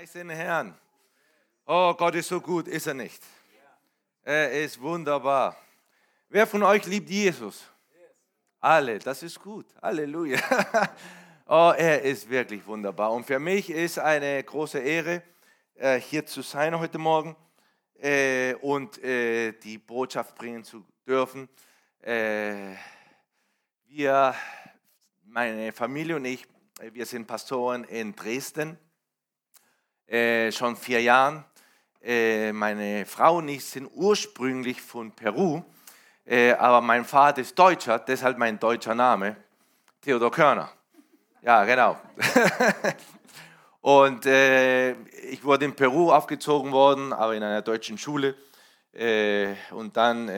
Preis den Herrn. Oh, Gott ist so gut, ist er nicht? Er ist wunderbar. Wer von euch liebt Jesus? Alle, das ist gut. Halleluja. Oh, er ist wirklich wunderbar. Und für mich ist eine große Ehre, äh, hier zu sein heute Morgen äh, und äh, die Botschaft bringen zu dürfen. Wir, meine Familie und ich, wir sind Pastoren in Dresden äh, schon vier Jahren. Äh, meine Frau und ich sind ursprünglich von Peru, äh, aber mein Vater ist Deutscher, deshalb mein deutscher Name, Theodor Körner. Ja, genau. und äh, ich wurde in Peru aufgezogen worden, aber in einer deutschen Schule. Äh, und dann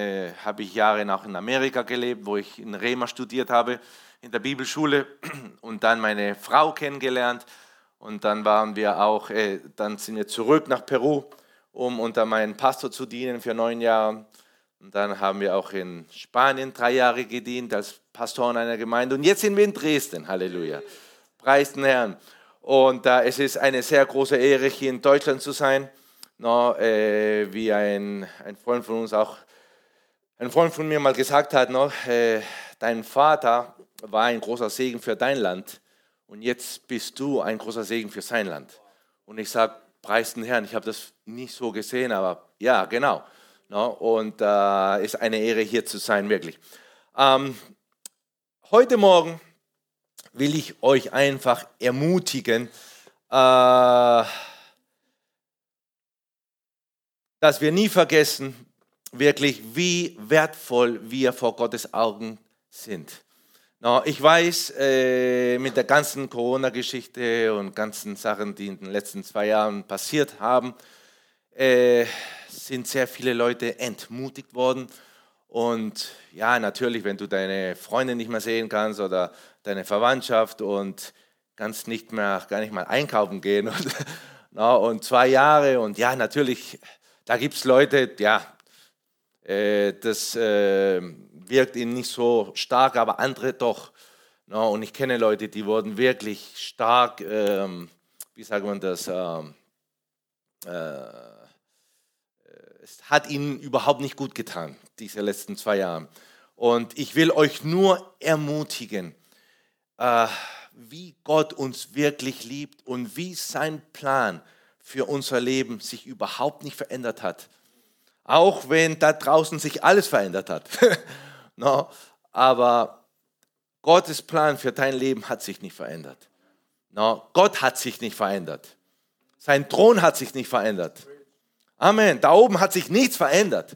habe ich Jahre nach in Amerika gelebt, wo ich in Rema studiert habe, in der Bibelschule und dann meine Frau kennengelernt und dann waren wir auch, äh, dann sind wir zurück nach Peru, um unter meinen Pastor zu dienen für neun Jahre. Und dann haben wir auch in Spanien drei Jahre gedient als Pastor in einer Gemeinde. Und jetzt sind wir in Dresden. Halleluja. Preis den Herrn. Und äh, es ist eine sehr große Ehre, hier in Deutschland zu sein. No, äh, wie ein, ein Freund von uns auch, ein Freund von mir mal gesagt hat, no, äh, dein Vater war ein großer Segen für dein Land und jetzt bist du ein großer Segen für sein Land. Und ich sage, preis den Herrn, ich habe das nicht so gesehen, aber ja, genau. No, und äh, ist eine Ehre hier zu sein, wirklich. Ähm, heute Morgen will ich euch einfach ermutigen, äh, dass wir nie vergessen, wirklich, wie wertvoll wir vor Gottes Augen sind. No, ich weiß, äh, mit der ganzen Corona-Geschichte und ganzen Sachen, die in den letzten zwei Jahren passiert haben, äh, sind sehr viele Leute entmutigt worden. Und ja, natürlich, wenn du deine Freunde nicht mehr sehen kannst oder deine Verwandtschaft und kannst nicht mehr, gar nicht mal einkaufen gehen und, no, und zwei Jahre und ja, natürlich, da gibt es Leute, ja, das äh, wirkt ihnen nicht so stark, aber andere doch. No, und ich kenne Leute, die wurden wirklich stark, ähm, wie sagt man das, ähm, äh, es hat ihnen überhaupt nicht gut getan, diese letzten zwei Jahre. Und ich will euch nur ermutigen, äh, wie Gott uns wirklich liebt und wie sein Plan für unser Leben sich überhaupt nicht verändert hat. Auch wenn da draußen sich alles verändert hat. no, aber Gottes Plan für dein Leben hat sich nicht verändert. No, Gott hat sich nicht verändert. Sein Thron hat sich nicht verändert. Amen. Da oben hat sich nichts verändert.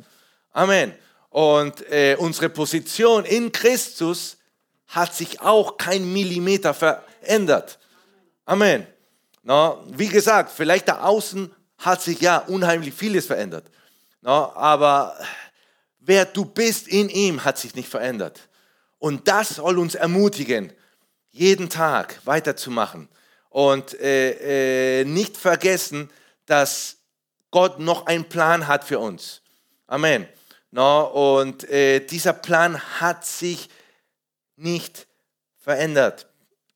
Amen. Und äh, unsere Position in Christus hat sich auch kein Millimeter verändert. Amen. No, wie gesagt, vielleicht da außen hat sich ja unheimlich vieles verändert. No, aber wer du bist in ihm hat sich nicht verändert. Und das soll uns ermutigen, jeden Tag weiterzumachen und äh, äh, nicht vergessen, dass Gott noch einen Plan hat für uns. Amen. No, und äh, dieser Plan hat sich nicht verändert.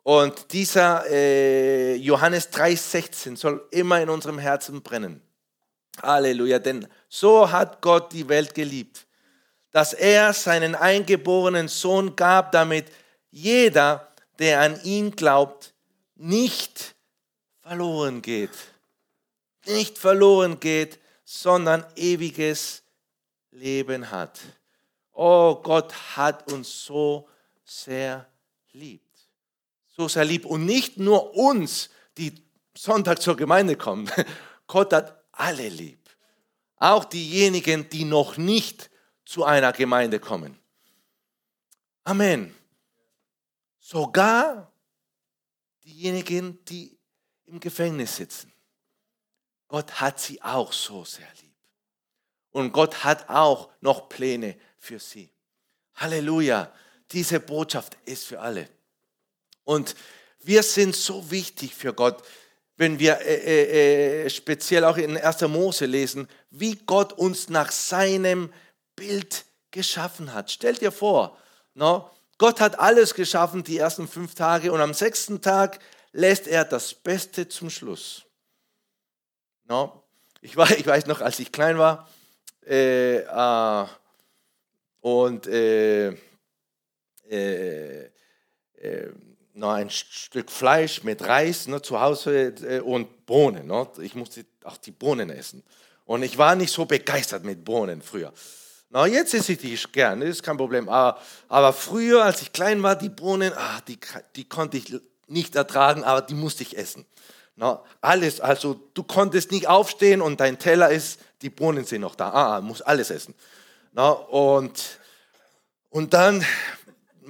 Und dieser äh, Johannes 3,16 soll immer in unserem Herzen brennen. Halleluja, denn so hat Gott die Welt geliebt, dass er seinen eingeborenen Sohn gab, damit jeder, der an ihn glaubt, nicht verloren geht. Nicht verloren geht, sondern ewiges Leben hat. Oh, Gott hat uns so sehr lieb. So sehr lieb. Und nicht nur uns, die Sonntag zur Gemeinde kommen. Gott hat alle lieb. Auch diejenigen, die noch nicht zu einer Gemeinde kommen. Amen. Sogar diejenigen, die im Gefängnis sitzen. Gott hat sie auch so sehr lieb. Und Gott hat auch noch Pläne für sie. Halleluja. Diese Botschaft ist für alle. Und wir sind so wichtig für Gott wenn wir äh, äh, äh speziell auch in 1. Mose lesen, wie Gott uns nach seinem Bild geschaffen hat. Stell dir vor, no? Gott hat alles geschaffen, die ersten fünf Tage, und am sechsten Tag lässt er das Beste zum Schluss. No? Ich, war, ich weiß noch, als ich klein war äh, äh, und äh, äh, äh noch ein Stück Fleisch mit Reis ne, zu Hause äh, und Bohnen. Ne? Ich musste auch die Bohnen essen. Und ich war nicht so begeistert mit Bohnen früher. Na, jetzt esse ich die gerne, ist kein Problem. Aber, aber, früher, als ich klein war, die Bohnen, ach, die, die konnte ich nicht ertragen, aber die musste ich essen. Na, alles, also du konntest nicht aufstehen und dein Teller ist, die Bohnen sind noch da. Ah, muss alles essen. Na, und, und dann,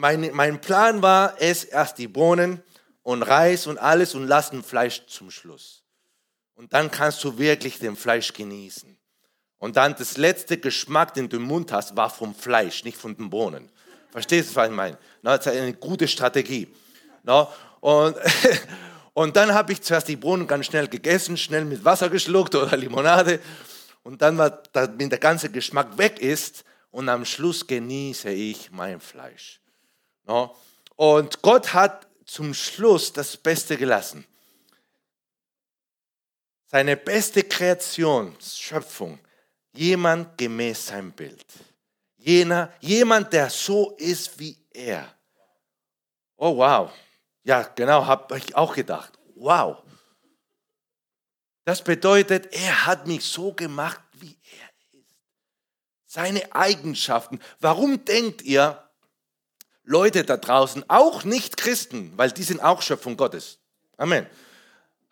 mein, mein Plan war, ess erst die Bohnen und Reis und alles und lass ein Fleisch zum Schluss. Und dann kannst du wirklich den Fleisch genießen. Und dann das letzte Geschmack, den du im Mund hast, war vom Fleisch, nicht von den Bohnen. Verstehst du, was ich meine? Das ist eine gute Strategie. Und, und dann habe ich zuerst die Bohnen ganz schnell gegessen, schnell mit Wasser geschluckt oder Limonade. Und dann, wenn der ganze Geschmack weg ist, und am Schluss genieße ich mein Fleisch. Und Gott hat zum Schluss das Beste gelassen. Seine beste Kreation, Schöpfung, Jemand gemäß seinem Bild. Jener, jemand, der so ist wie er. Oh wow. Ja, genau, habe ich auch gedacht. Wow. Das bedeutet, er hat mich so gemacht, wie er ist. Seine Eigenschaften. Warum denkt ihr, Leute da draußen, auch nicht Christen, weil die sind auch Schöpfung Gottes. Amen.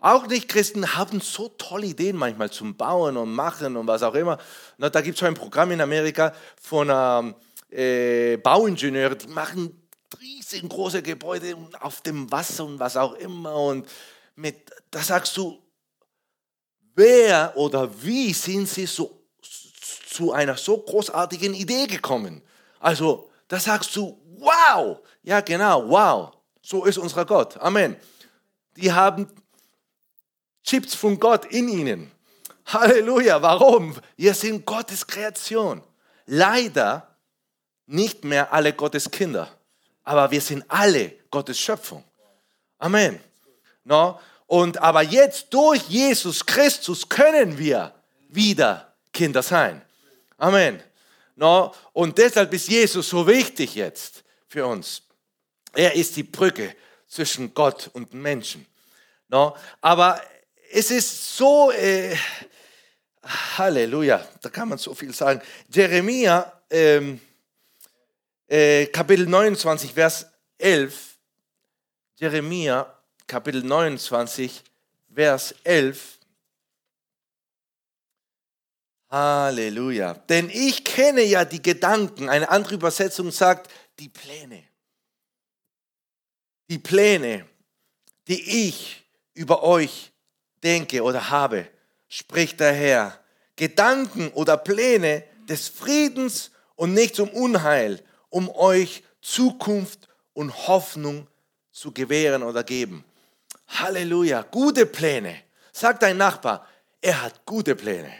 Auch Nicht-Christen haben so tolle Ideen manchmal zum Bauen und Machen und was auch immer. Na, da gibt es so ein Programm in Amerika von ähm, äh, Bauingenieuren, die machen riesengroße Gebäude auf dem Wasser und was auch immer. Und mit, da sagst du, wer oder wie sind sie so, zu einer so großartigen Idee gekommen? Also, da sagst du, wow, ja genau, wow, so ist unser Gott. Amen. Die haben Chips von Gott in ihnen. Halleluja. Warum? Wir sind Gottes Kreation. Leider nicht mehr alle Gottes Kinder, aber wir sind alle Gottes Schöpfung. Amen. No? Und aber jetzt durch Jesus Christus können wir wieder Kinder sein. Amen. Und deshalb ist Jesus so wichtig jetzt für uns. Er ist die Brücke zwischen Gott und Menschen. Aber es ist so, äh, Halleluja, da kann man so viel sagen. Jeremia, ähm, äh, Kapitel 29, Vers 11. Jeremia, Kapitel 29, Vers 11. Halleluja. Denn ich kenne ja die Gedanken. Eine andere Übersetzung sagt, die Pläne. Die Pläne, die ich über euch denke oder habe, spricht der Herr. Gedanken oder Pläne des Friedens und nicht zum Unheil, um euch Zukunft und Hoffnung zu gewähren oder geben. Halleluja, gute Pläne. Sag dein Nachbar, er hat gute Pläne.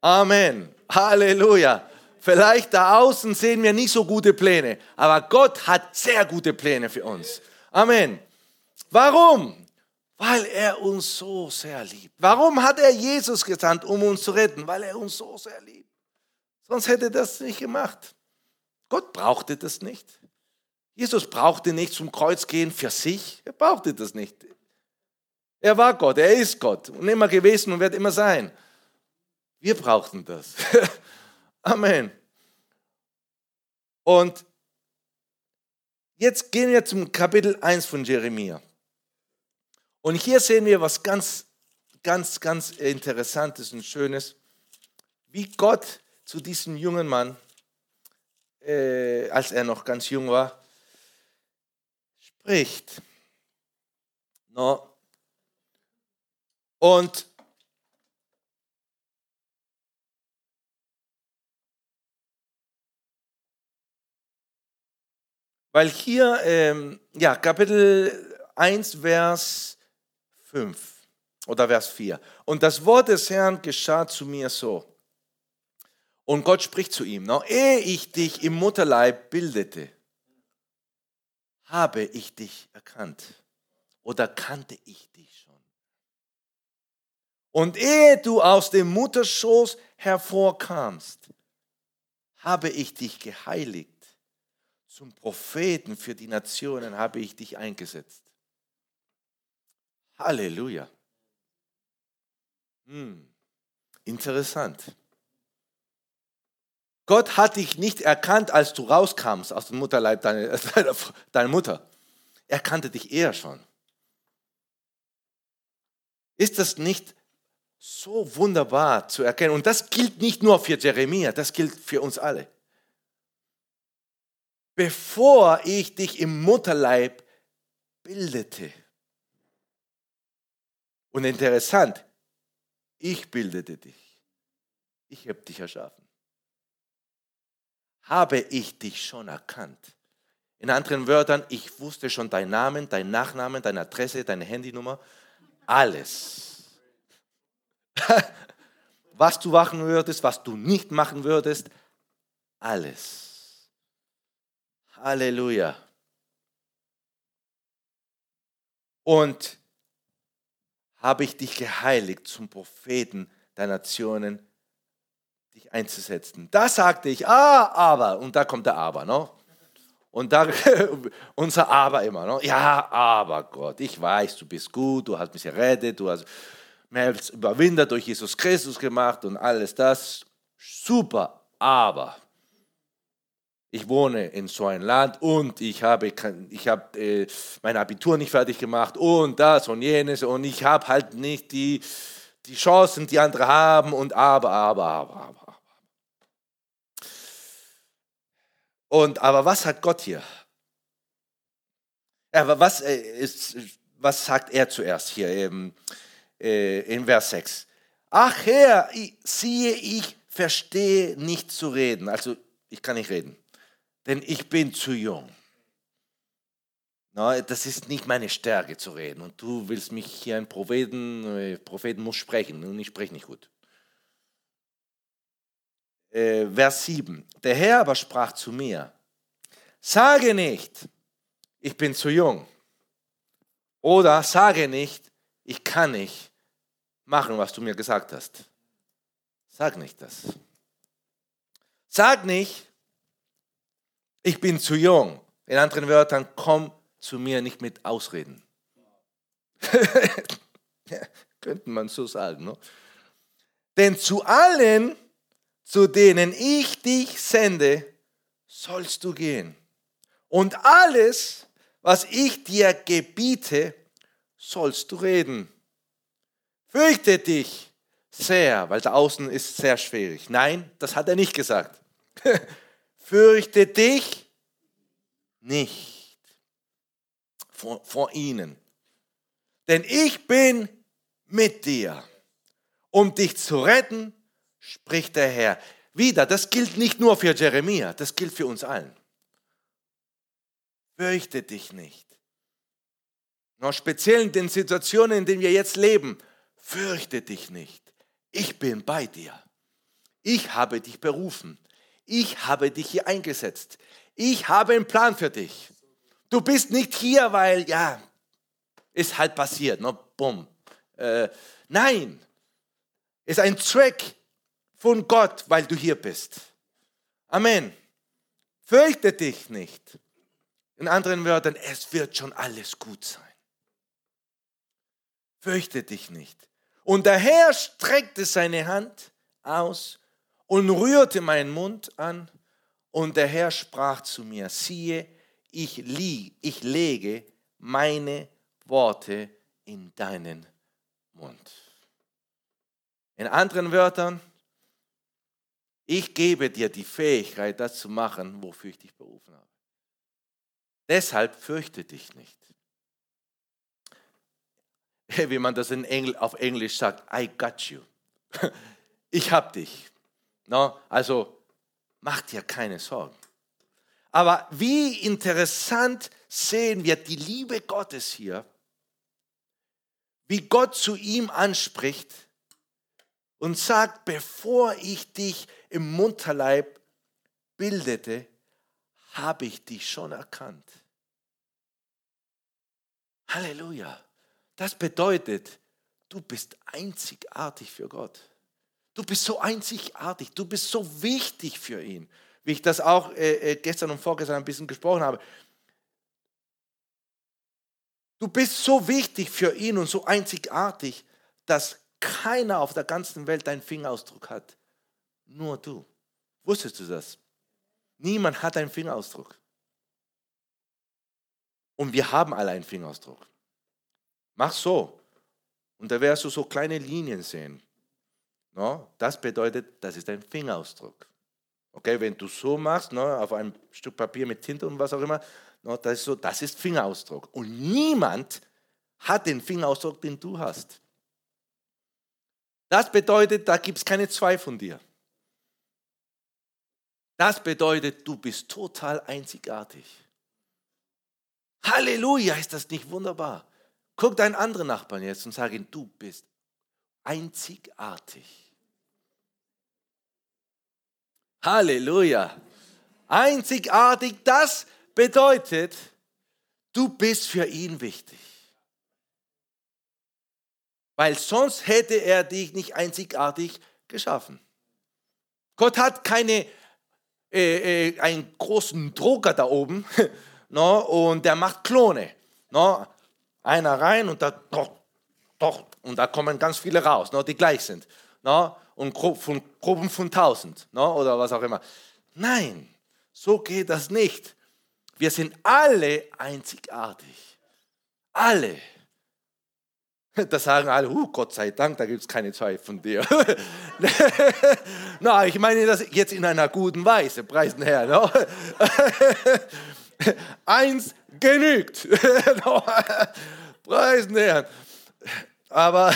Amen. Halleluja. Vielleicht da außen sehen wir nicht so gute Pläne, aber Gott hat sehr gute Pläne für uns. Amen. Warum? Weil er uns so sehr liebt. Warum hat er Jesus gesandt, um uns zu retten? Weil er uns so sehr liebt. Sonst hätte er das nicht gemacht. Gott brauchte das nicht. Jesus brauchte nicht zum Kreuz gehen für sich. Er brauchte das nicht. Er war Gott, er ist Gott und immer gewesen und wird immer sein. Wir brauchten das. Amen. Und jetzt gehen wir zum Kapitel 1 von Jeremia. Und hier sehen wir was ganz, ganz, ganz Interessantes und Schönes, wie Gott zu diesem jungen Mann, äh, als er noch ganz jung war, spricht. No. Und weil hier, ähm, ja, Kapitel 1, Vers 5 oder Vers 4. Und das Wort des Herrn geschah zu mir so. Und Gott spricht zu ihm, noch ehe ich dich im Mutterleib bildete, habe ich dich erkannt oder kannte ich dich schon. Und ehe du aus dem Mutterschoß hervorkamst, habe ich dich geheiligt. Zum Propheten für die Nationen habe ich dich eingesetzt. Halleluja. Hm. Interessant. Gott hat dich nicht erkannt, als du rauskamst aus dem Mutterleib deiner, deiner Mutter. Er kannte dich eher schon. Ist das nicht so wunderbar zu erkennen? Und das gilt nicht nur für Jeremia, das gilt für uns alle. Bevor ich dich im Mutterleib bildete. Und interessant, ich bildete dich. Ich habe dich erschaffen habe ich dich schon erkannt. In anderen Wörtern, ich wusste schon deinen Namen, deinen Nachnamen, deine Adresse, deine Handynummer, alles. was du machen würdest, was du nicht machen würdest, alles. Halleluja. Und habe ich dich geheiligt zum Propheten der Nationen dich einzusetzen. Da sagte ich, ah, aber, und da kommt der Aber, ne? Und da unser Aber immer, ne? ja, aber Gott, ich weiß, du bist gut, du hast mich errettet, du hast als überwindet durch Jesus Christus gemacht und alles das. Super, aber ich wohne in so einem Land und ich habe, ich habe äh, mein Abitur nicht fertig gemacht und das und jenes und ich habe halt nicht die, die Chancen, die andere haben und aber, aber, aber, aber. Und aber was hat Gott hier? Aber was, äh, ist, was sagt er zuerst hier im, äh, in Vers 6? Ach Herr, ich, siehe, ich verstehe nicht zu reden. Also ich kann nicht reden, denn ich bin zu jung. No, das ist nicht meine Stärke zu reden. Und du willst mich hier ein Propheten, äh, Propheten muss sprechen und ich spreche nicht gut äh, Vers 7. Der Herr aber sprach zu mir, sage nicht, ich bin zu jung. Oder sage nicht, ich kann nicht machen, was du mir gesagt hast. Sag nicht das. Sag nicht, ich bin zu jung. In anderen Wörtern, komm zu mir nicht mit Ausreden. ja, könnte man so sagen. Ne? Denn zu allen, zu denen ich dich sende, sollst du gehen. Und alles, was ich dir gebiete, sollst du reden. Fürchte dich sehr, weil da außen ist sehr schwierig. Nein, das hat er nicht gesagt. Fürchte dich nicht vor, vor ihnen. Denn ich bin mit dir, um dich zu retten spricht der Herr. Wieder, das gilt nicht nur für Jeremia, das gilt für uns allen. Fürchte dich nicht. Noch speziell in den Situationen, in denen wir jetzt leben, fürchte dich nicht. Ich bin bei dir. Ich habe dich berufen. Ich habe dich hier eingesetzt. Ich habe einen Plan für dich. Du bist nicht hier, weil, ja, ist halt passiert, ne? Bumm. Äh, nein, ist ein Track von Gott, weil du hier bist. Amen. Fürchte dich nicht. In anderen Wörtern, es wird schon alles gut sein. Fürchte dich nicht. Und der Herr streckte seine Hand aus und rührte meinen Mund an. Und der Herr sprach zu mir, siehe, ich, lie, ich lege meine Worte in deinen Mund. In anderen Wörtern, ich gebe dir die Fähigkeit, das zu machen, wofür ich dich berufen habe. Deshalb fürchte dich nicht. Wie man das Engl auf Englisch sagt, I got you. Ich hab dich. No? Also mach dir keine Sorgen. Aber wie interessant sehen wir die Liebe Gottes hier, wie Gott zu ihm anspricht und sagt, bevor ich dich im Mutterleib bildete, habe ich dich schon erkannt. Halleluja. Das bedeutet, du bist einzigartig für Gott. Du bist so einzigartig, du bist so wichtig für ihn. Wie ich das auch äh, äh gestern und vorgestern ein bisschen gesprochen habe. Du bist so wichtig für ihn und so einzigartig, dass keiner auf der ganzen Welt deinen Fingerausdruck hat. Nur du. Wusstest du das? Niemand hat einen Fingerausdruck. Und wir haben alle einen Fingerausdruck. Mach so. Und da wirst du so kleine Linien sehen. No? Das bedeutet, das ist ein Fingerausdruck. Okay, wenn du so machst, no, auf einem Stück Papier mit Tinte und was auch immer, no, das, ist so, das ist Fingerausdruck. Und niemand hat den Fingerausdruck, den du hast. Das bedeutet, da gibt es keine zwei von dir. Das bedeutet, du bist total einzigartig. Halleluja, ist das nicht wunderbar? Guck deinen anderen Nachbarn jetzt und sag ihm, du bist einzigartig. Halleluja. Einzigartig, das bedeutet, du bist für ihn wichtig. Weil sonst hätte er dich nicht einzigartig geschaffen. Gott hat keine, äh, äh, einen großen Drucker da oben no, und der macht Klone. No. Einer rein und da, doch, und da kommen ganz viele raus, no, die gleich sind. No, und von Gruppen von tausend no, oder was auch immer. Nein, so geht das nicht. Wir sind alle einzigartig. Alle. Da sagen alle, uh, Gott sei Dank, da gibt es keine zwei von dir. Na, ich meine das jetzt in einer guten Weise, preisen Herr. No? Eins genügt. preisen Herr. Aber,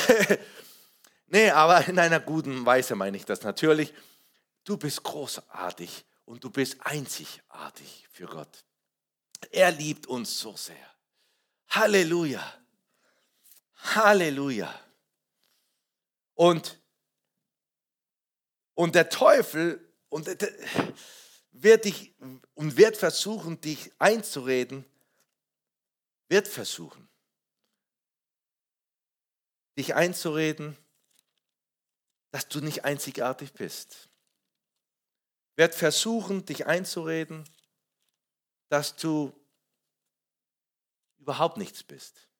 nee, aber in einer guten Weise meine ich das natürlich. Du bist großartig und du bist einzigartig für Gott. Er liebt uns so sehr. Halleluja. Halleluja. Und, und der Teufel und wird dich und wird versuchen, dich einzureden, wird versuchen, dich einzureden, dass du nicht einzigartig bist. Wird versuchen, dich einzureden, dass du überhaupt nichts bist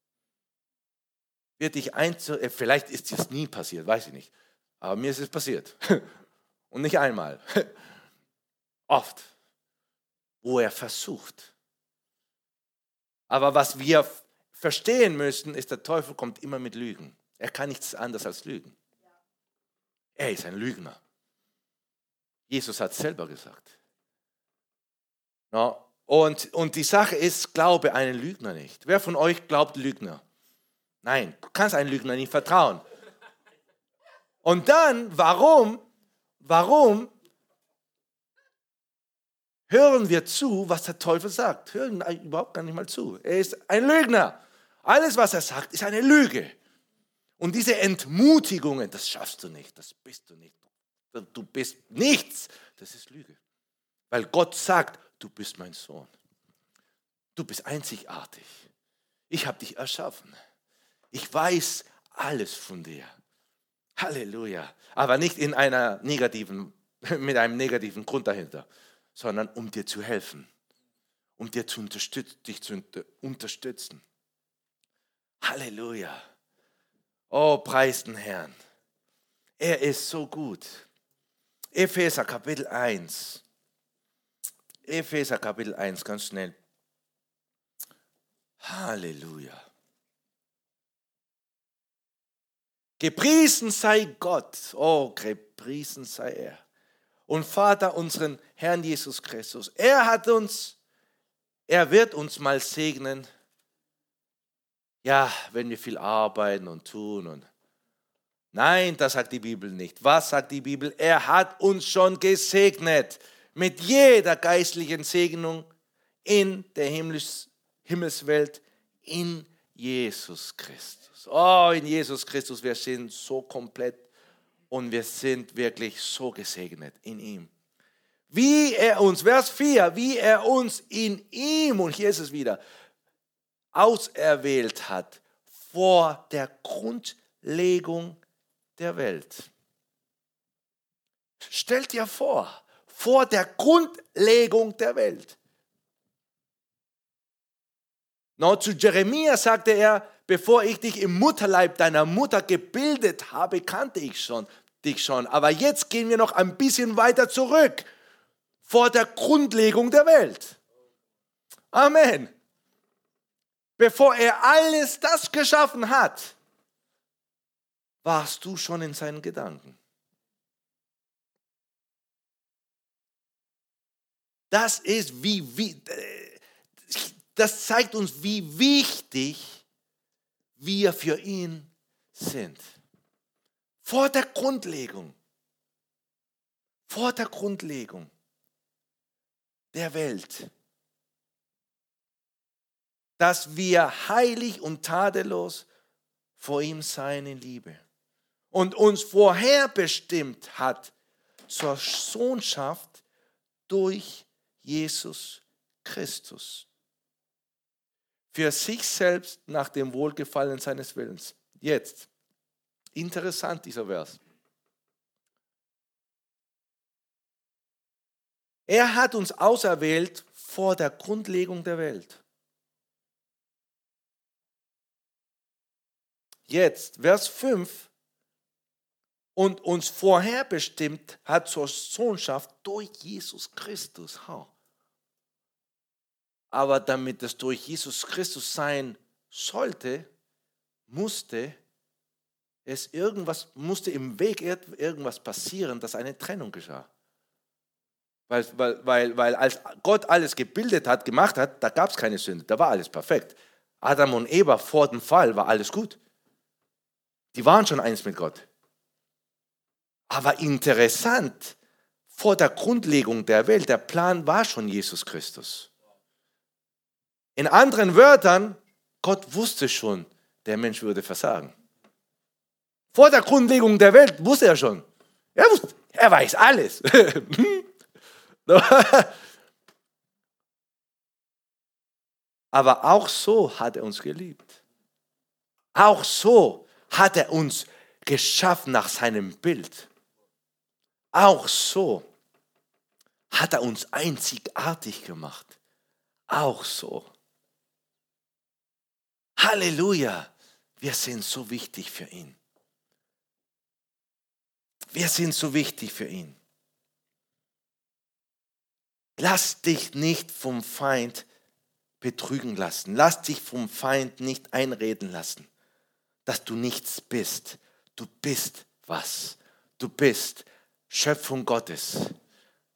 wird dich einzu... Äh, vielleicht ist es nie passiert, weiß ich nicht. Aber mir ist es passiert. Und nicht einmal. Oft. Wo er versucht. Aber was wir verstehen müssen, ist, der Teufel kommt immer mit Lügen. Er kann nichts anderes als Lügen. Er ist ein Lügner. Jesus hat es selber gesagt. Und, und die Sache ist, glaube einen Lügner nicht. Wer von euch glaubt Lügner? Nein, du kannst einem Lügner nicht vertrauen. Und dann, warum, warum hören wir zu, was der Teufel sagt? Hören überhaupt gar nicht mal zu. Er ist ein Lügner. Alles, was er sagt, ist eine Lüge. Und diese Entmutigungen, das schaffst du nicht, das bist du nicht. Du bist nichts. Das ist Lüge. Weil Gott sagt, du bist mein Sohn. Du bist einzigartig. Ich habe dich erschaffen. Ich weiß alles von dir. Halleluja. Aber nicht in einer negativen, mit einem negativen Grund dahinter, sondern um dir zu helfen, um dir zu dich zu unterstützen. Halleluja. Oh, preis den Herrn. Er ist so gut. Epheser Kapitel 1. Epheser Kapitel 1, ganz schnell. Halleluja. Gepriesen sei Gott, oh, gepriesen sei er. Und Vater, unseren Herrn Jesus Christus. Er hat uns, er wird uns mal segnen. Ja, wenn wir viel arbeiten und tun und Nein, das sagt die Bibel nicht. Was sagt die Bibel? Er hat uns schon gesegnet mit jeder geistlichen Segnung in der Himmels Himmelswelt in Jesus Christus. Oh, in Jesus Christus, wir sind so komplett und wir sind wirklich so gesegnet in ihm. Wie er uns, Vers 4, wie er uns in ihm, und hier ist es wieder, auserwählt hat vor der Grundlegung der Welt. Stellt dir vor, vor der Grundlegung der Welt. No, zu Jeremia sagte er, bevor ich dich im Mutterleib deiner Mutter gebildet habe, kannte ich schon, dich schon. Aber jetzt gehen wir noch ein bisschen weiter zurück, vor der Grundlegung der Welt. Amen. Bevor er alles das geschaffen hat, warst du schon in seinen Gedanken. Das ist wie, wie das zeigt uns, wie wichtig wir für ihn sind. Vor der Grundlegung, vor der Grundlegung der Welt, dass wir heilig und tadellos vor ihm sein in Liebe und uns vorherbestimmt hat zur Sohnschaft durch Jesus Christus für sich selbst nach dem Wohlgefallen seines Willens. Jetzt, interessant dieser Vers. Er hat uns auserwählt vor der Grundlegung der Welt. Jetzt, Vers 5. Und uns vorherbestimmt hat zur Sohnschaft durch Jesus Christus. Aber damit es durch Jesus Christus sein sollte, musste es irgendwas, musste im Weg irgendwas passieren, dass eine Trennung geschah. Weil, weil, weil, weil als Gott alles gebildet hat, gemacht hat, da gab es keine Sünde, da war alles perfekt. Adam und Eva vor dem Fall war alles gut. Die waren schon eins mit Gott. Aber interessant, vor der Grundlegung der Welt, der Plan war schon Jesus Christus. In anderen Wörtern, Gott wusste schon, der Mensch würde versagen. Vor der Grundlegung der Welt wusste er schon. Er, wusste, er weiß alles. Aber auch so hat er uns geliebt. Auch so hat er uns geschaffen nach seinem Bild. Auch so hat er uns einzigartig gemacht. Auch so. Halleluja, wir sind so wichtig für ihn. Wir sind so wichtig für ihn. Lass dich nicht vom Feind betrügen lassen. Lass dich vom Feind nicht einreden lassen, dass du nichts bist. Du bist was. Du bist Schöpfung Gottes,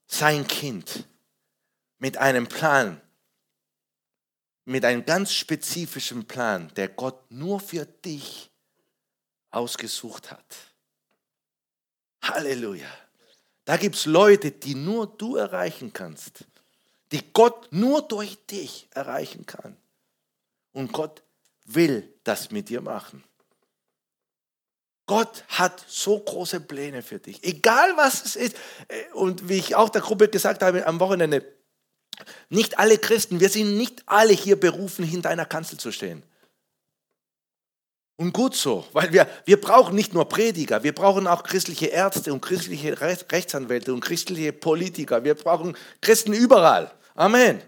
sein Kind mit einem Plan, mit einem ganz spezifischen Plan, der Gott nur für dich ausgesucht hat. Halleluja. Da gibt es Leute, die nur du erreichen kannst, die Gott nur durch dich erreichen kann. Und Gott will das mit dir machen. Gott hat so große Pläne für dich, egal was es ist. Und wie ich auch der Gruppe gesagt habe am Wochenende, nicht alle Christen, wir sind nicht alle hier berufen, hinter einer Kanzel zu stehen. Und gut so, weil wir, wir brauchen nicht nur Prediger, wir brauchen auch christliche Ärzte und christliche Rechtsanwälte und christliche Politiker. Wir brauchen Christen überall. Amen.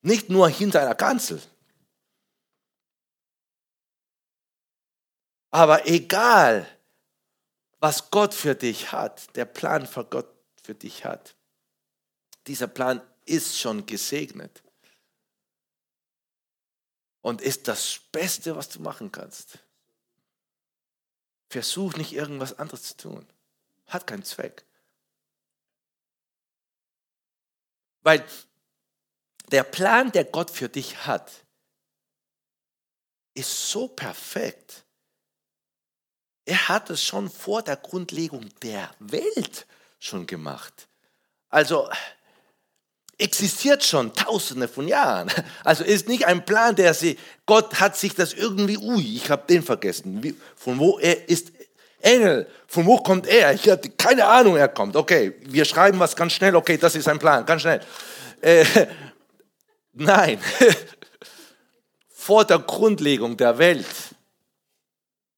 Nicht nur hinter einer Kanzel. Aber egal, was Gott für dich hat, der Plan für Gott für dich hat, dieser Plan ist schon gesegnet. Und ist das Beste, was du machen kannst. Versuch nicht irgendwas anderes zu tun. Hat keinen Zweck. Weil der Plan, der Gott für dich hat, ist so perfekt. Er hat es schon vor der Grundlegung der Welt schon gemacht. Also existiert schon tausende von Jahren. Also ist nicht ein Plan, der sie, Gott hat sich das irgendwie, ui, ich habe den vergessen. Wie, von wo er ist Engel, von wo kommt er? Ich hatte keine Ahnung, er kommt. Okay, wir schreiben was ganz schnell, okay, das ist ein Plan, ganz schnell. Äh, nein, vor der Grundlegung der Welt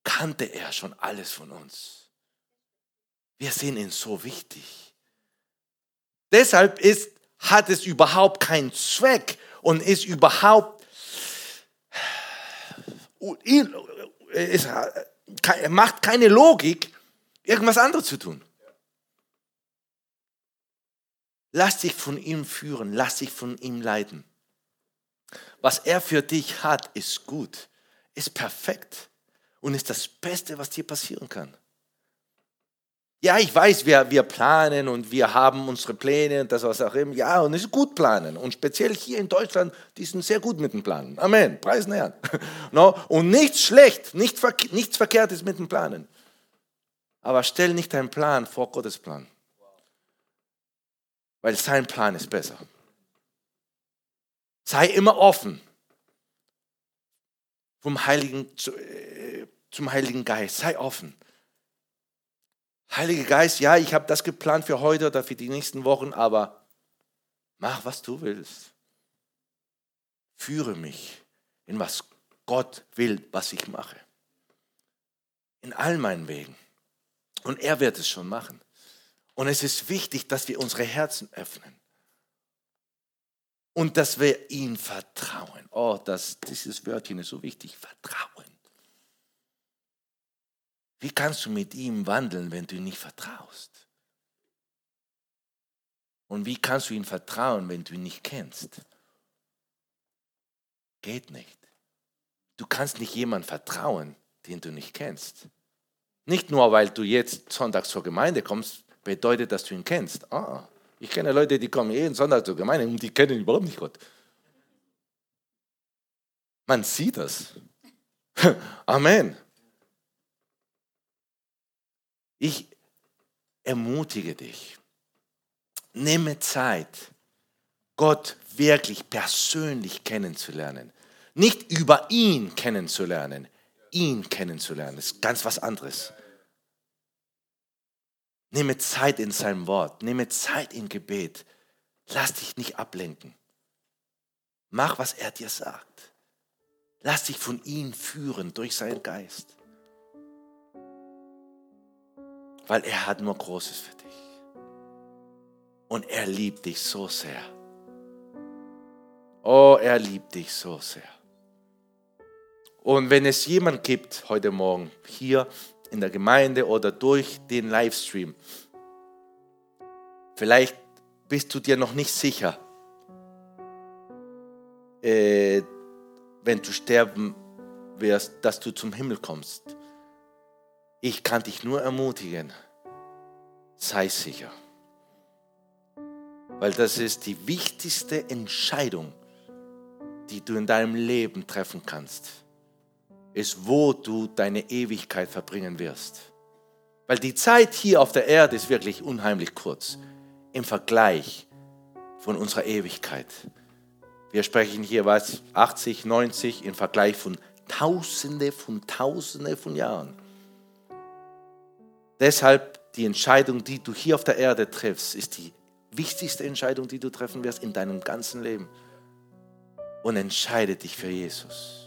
kannte er schon alles von uns. Wir sehen ihn so wichtig. Deshalb ist, hat es überhaupt keinen Zweck und ist überhaupt, es macht keine Logik, irgendwas anderes zu tun. Lass dich von ihm führen, lass dich von ihm leiten. Was er für dich hat, ist gut, ist perfekt und ist das Beste, was dir passieren kann. Ja, ich weiß, wir, wir planen und wir haben unsere Pläne und das was auch immer. Ja, und es ist gut planen. Und speziell hier in Deutschland, die sind sehr gut mit dem Planen. Amen. Preisen Herrn. no? Und nichts schlecht, nichts, nichts Verkehrtes mit dem Planen. Aber stell nicht deinen Plan vor Gottes Plan. Weil sein Plan ist besser. Sei immer offen vom Heiligen, äh, zum Heiligen Geist. Sei offen. Heiliger Geist, ja, ich habe das geplant für heute oder für die nächsten Wochen, aber mach, was du willst. Führe mich in was Gott will, was ich mache. In all meinen Wegen. Und er wird es schon machen. Und es ist wichtig, dass wir unsere Herzen öffnen. Und dass wir ihm vertrauen. Oh, das, dieses Wörtchen ist so wichtig. Vertrauen. Wie kannst du mit ihm wandeln, wenn du ihm nicht vertraust? Und wie kannst du ihm vertrauen, wenn du ihn nicht kennst? Geht nicht. Du kannst nicht jemandem vertrauen, den du nicht kennst. Nicht nur, weil du jetzt sonntags zur Gemeinde kommst, bedeutet, dass du ihn kennst. Ah, ich kenne Leute, die kommen jeden Sonntag zur Gemeinde und die kennen überhaupt nicht Gott. Man sieht das. Amen. Ich ermutige dich, nehme Zeit, Gott wirklich persönlich kennenzulernen. Nicht über ihn kennenzulernen, ihn kennenzulernen. Das ist ganz was anderes. Nehme Zeit in seinem Wort, nehme Zeit im Gebet. Lass dich nicht ablenken. Mach, was er dir sagt. Lass dich von ihm führen durch seinen Geist. weil er hat nur Großes für dich. Und er liebt dich so sehr. Oh, er liebt dich so sehr. Und wenn es jemand gibt heute Morgen hier in der Gemeinde oder durch den Livestream, vielleicht bist du dir noch nicht sicher, äh, wenn du sterben wirst, dass du zum Himmel kommst. Ich kann dich nur ermutigen, sei sicher. Weil das ist die wichtigste Entscheidung, die du in deinem Leben treffen kannst, ist, wo du deine Ewigkeit verbringen wirst. Weil die Zeit hier auf der Erde ist wirklich unheimlich kurz im Vergleich von unserer Ewigkeit. Wir sprechen hier was 80, 90 im Vergleich von Tausende von Tausende von Jahren. Deshalb die Entscheidung, die du hier auf der Erde triffst, ist die wichtigste Entscheidung, die du treffen wirst in deinem ganzen Leben. Und entscheide dich für Jesus.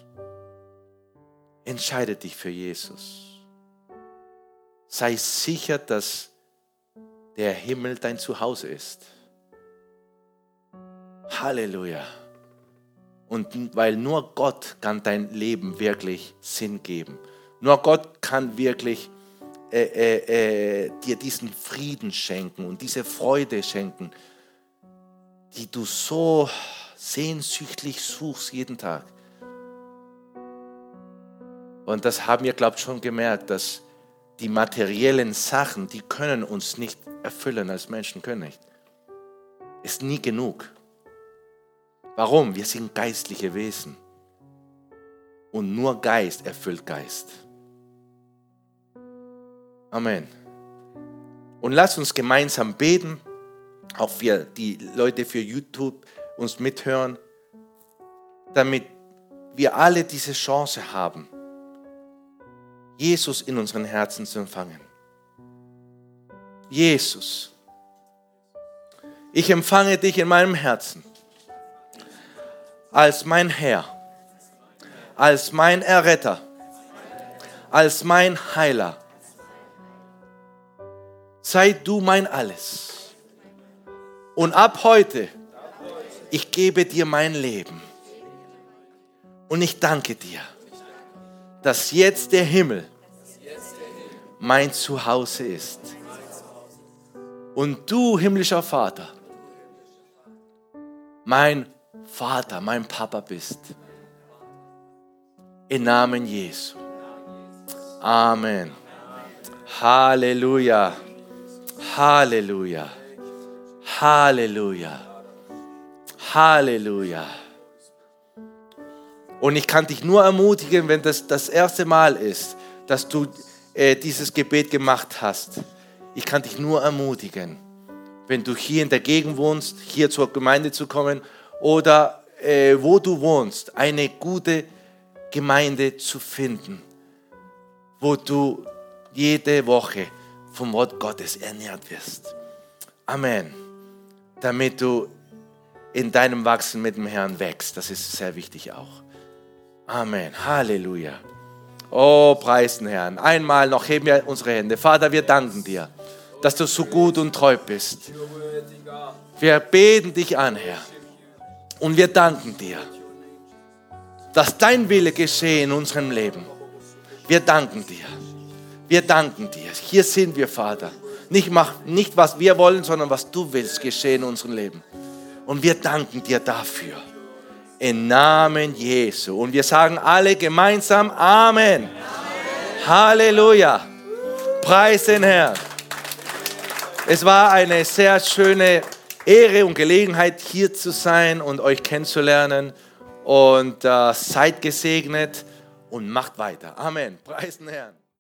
Entscheide dich für Jesus. Sei sicher, dass der Himmel dein Zuhause ist. Halleluja. Und weil nur Gott kann dein Leben wirklich Sinn geben. Nur Gott kann wirklich äh, äh, äh, dir diesen Frieden schenken und diese Freude schenken, die du so sehnsüchtig suchst jeden Tag. Und das haben wir, glaube ich, schon gemerkt, dass die materiellen Sachen, die können uns nicht erfüllen als Menschen, können nicht. Ist nie genug. Warum? Wir sind geistliche Wesen. Und nur Geist erfüllt Geist. Amen. Und lass uns gemeinsam beten, auch wir, die Leute für YouTube uns mithören, damit wir alle diese Chance haben, Jesus in unseren Herzen zu empfangen. Jesus, ich empfange dich in meinem Herzen als mein Herr, als mein Erretter als mein Heiler. Sei du mein Alles. Und ab heute, ich gebe dir mein Leben. Und ich danke dir, dass jetzt der Himmel mein Zuhause ist. Und du, himmlischer Vater, mein Vater, mein Papa bist. Im Namen Jesu. Amen. Halleluja. Halleluja. Halleluja. Halleluja. Und ich kann dich nur ermutigen, wenn das das erste Mal ist, dass du äh, dieses Gebet gemacht hast. Ich kann dich nur ermutigen, wenn du hier in der Gegend wohnst, hier zur Gemeinde zu kommen oder äh, wo du wohnst, eine gute Gemeinde zu finden, wo du jede Woche vom Wort Gottes ernährt wirst. Amen. Damit du in deinem Wachsen mit dem Herrn wächst. Das ist sehr wichtig auch. Amen. Halleluja. Oh, preisen Herrn. Einmal noch heben wir unsere Hände. Vater, wir danken dir, dass du so gut und treu bist. Wir beten dich an, Herr. Und wir danken dir, dass dein Wille geschehe in unserem Leben. Wir danken dir. Wir danken dir. Hier sind wir, Vater. Nicht, mach, nicht was wir wollen, sondern was du willst geschehen in unserem Leben. Und wir danken dir dafür. Im Namen Jesu. Und wir sagen alle gemeinsam Amen. Amen. Halleluja. Preis den Herrn. Es war eine sehr schöne Ehre und Gelegenheit, hier zu sein und euch kennenzulernen. Und äh, seid gesegnet und macht weiter. Amen. Preis den Herrn.